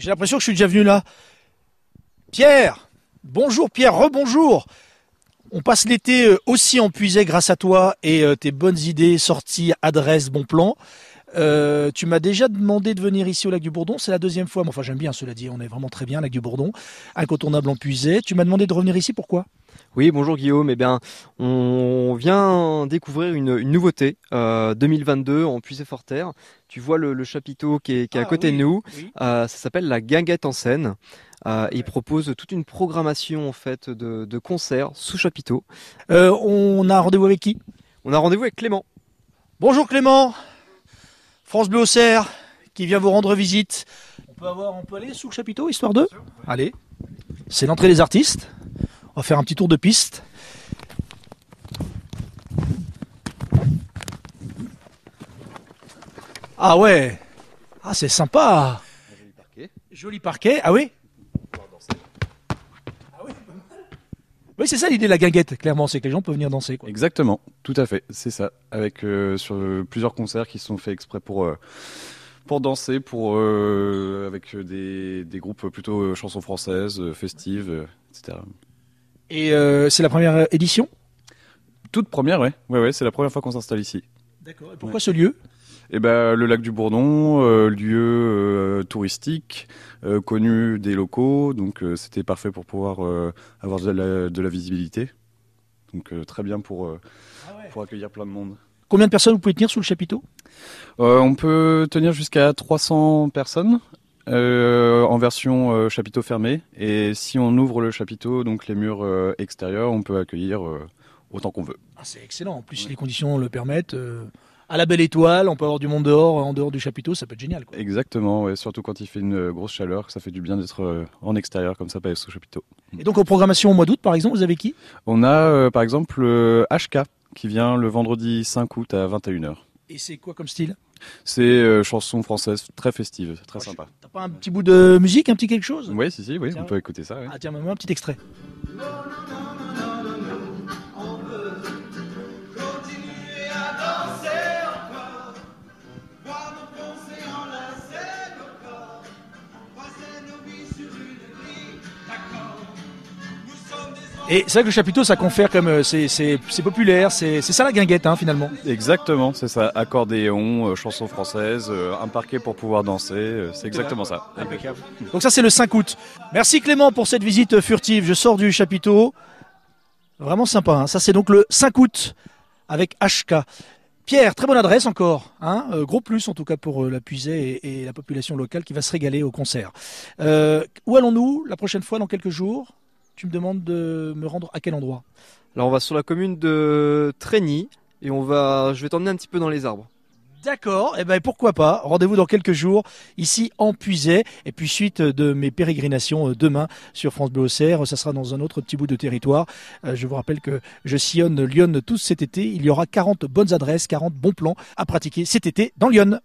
J'ai l'impression que je suis déjà venu là. Pierre Bonjour Pierre, rebonjour On passe l'été euh, aussi en puisait grâce à toi et euh, tes bonnes idées, sorties, adresses, bons plans. Euh, tu m'as déjà demandé de venir ici au lac du Bourdon, c'est la deuxième fois. Mais enfin, j'aime bien, cela dit, on est vraiment très bien, lac du Bourdon, incontournable en puisée. Tu m'as demandé de revenir ici, pourquoi? Oui, bonjour Guillaume. Eh bien, on vient découvrir une, une nouveauté 2022 en Puisée-Forterre. Tu vois le, le chapiteau qui est, qui est à Ah, côté oui, de nous. oui. Euh, ça s'appelle la Guinguette en scène. Euh, il propose toute une programmation en fait de, de concerts sous chapiteau. Euh, on a un rendez-vous avec qui? On a rendez-vous avec Clément. Bonjour Clément France Bleu Auxerre qui vient vous rendre visite. On peut, avoir, on peut aller sous le chapiteau, histoire de Allez. C'est l'entrée des artistes. On va faire un petit tour de piste. Ah ouais Ah c'est sympa Joli parquet, ah oui Ah oui, pas mal. Oui, c'est ça l'idée de la guinguette, clairement, c'est que les gens peuvent venir danser. Quoi. Exactement, tout à fait, c'est ça. Avec euh, sur euh, plusieurs concerts qui sont faits exprès pour euh, pour danser, pour avec des, des groupes plutôt chansons françaises, festives, etc. Et c'est la première édition? Toute première, ouais, ouais, ouais, c'est la première fois qu'on s'installe ici. D'accord. Et pourquoi ce lieu? Et ben le lac du Bourdon, euh, lieu euh, touristique, euh, connu des locaux, donc c'était parfait pour pouvoir avoir de la, de la visibilité. Donc très bien pour euh, pour accueillir plein de monde. Combien de personnes vous pouvez tenir sous le chapiteau? On peut tenir jusqu'à 300 personnes en version chapiteau fermé. Et si on ouvre le chapiteau, donc les murs extérieurs, on peut accueillir autant qu'on veut. ah, C'est excellent. En plus, si les conditions le permettent, euh, à la belle étoile, on peut avoir du monde dehors, en dehors du chapiteau, ça peut être génial. Quoi. Exactement, ouais, surtout quand il fait une grosse chaleur, ça fait du bien d'être euh, en extérieur comme ça, pas être sous chapiteau. Et donc, en programmation au mois d'août, par exemple, vous avez qui? On a euh, par exemple le HK qui vient le vendredi 5 août à 21h. Et c'est quoi comme style? C'est euh, chanson française très festive, très sympa. T'as pas un petit bout de musique, un petit quelque chose? Oui, si, si, oui, Tiens. on peut écouter ça. ouais. Ah tiens, un petit extrait. Et c'est vrai que le chapiteau, ça confère comme euh, c'est c'est- c'est populaire, c'est c'est ça la guinguette hein, finalement. Exactement, c'est ça. Accordéon, euh, chansons françaises, euh, un parquet pour pouvoir danser, c'est exactement ça. Donc ça c'est le 5 août. Merci Clément pour cette visite furtive. Je sors du chapiteau. Vraiment sympa. hein. Ça c'est donc le 5 août avec HK. Pierre, très bonne adresse encore. Hein Euh, gros plus en tout cas pour euh, la puisée et, et la population locale qui va se régaler au concert. Euh, où allons-nous la prochaine fois dans quelques jours? Tu me demandes de me rendre à quel endroit? Là, on va sur la commune de Trény et on va, je vais t'emmener un petit peu dans les arbres. D'accord, et ben pourquoi pas? Rendez-vous dans quelques jours ici en Puisay. Et puis suite de mes pérégrinations euh, demain sur France Bleu Auxerre, ça sera dans un autre petit bout de territoire. Euh, Je vous rappelle que je sillonne Lyon tout cet été. Il y aura 40 bonnes adresses, 40 bons plans à pratiquer cet été dans Lyon.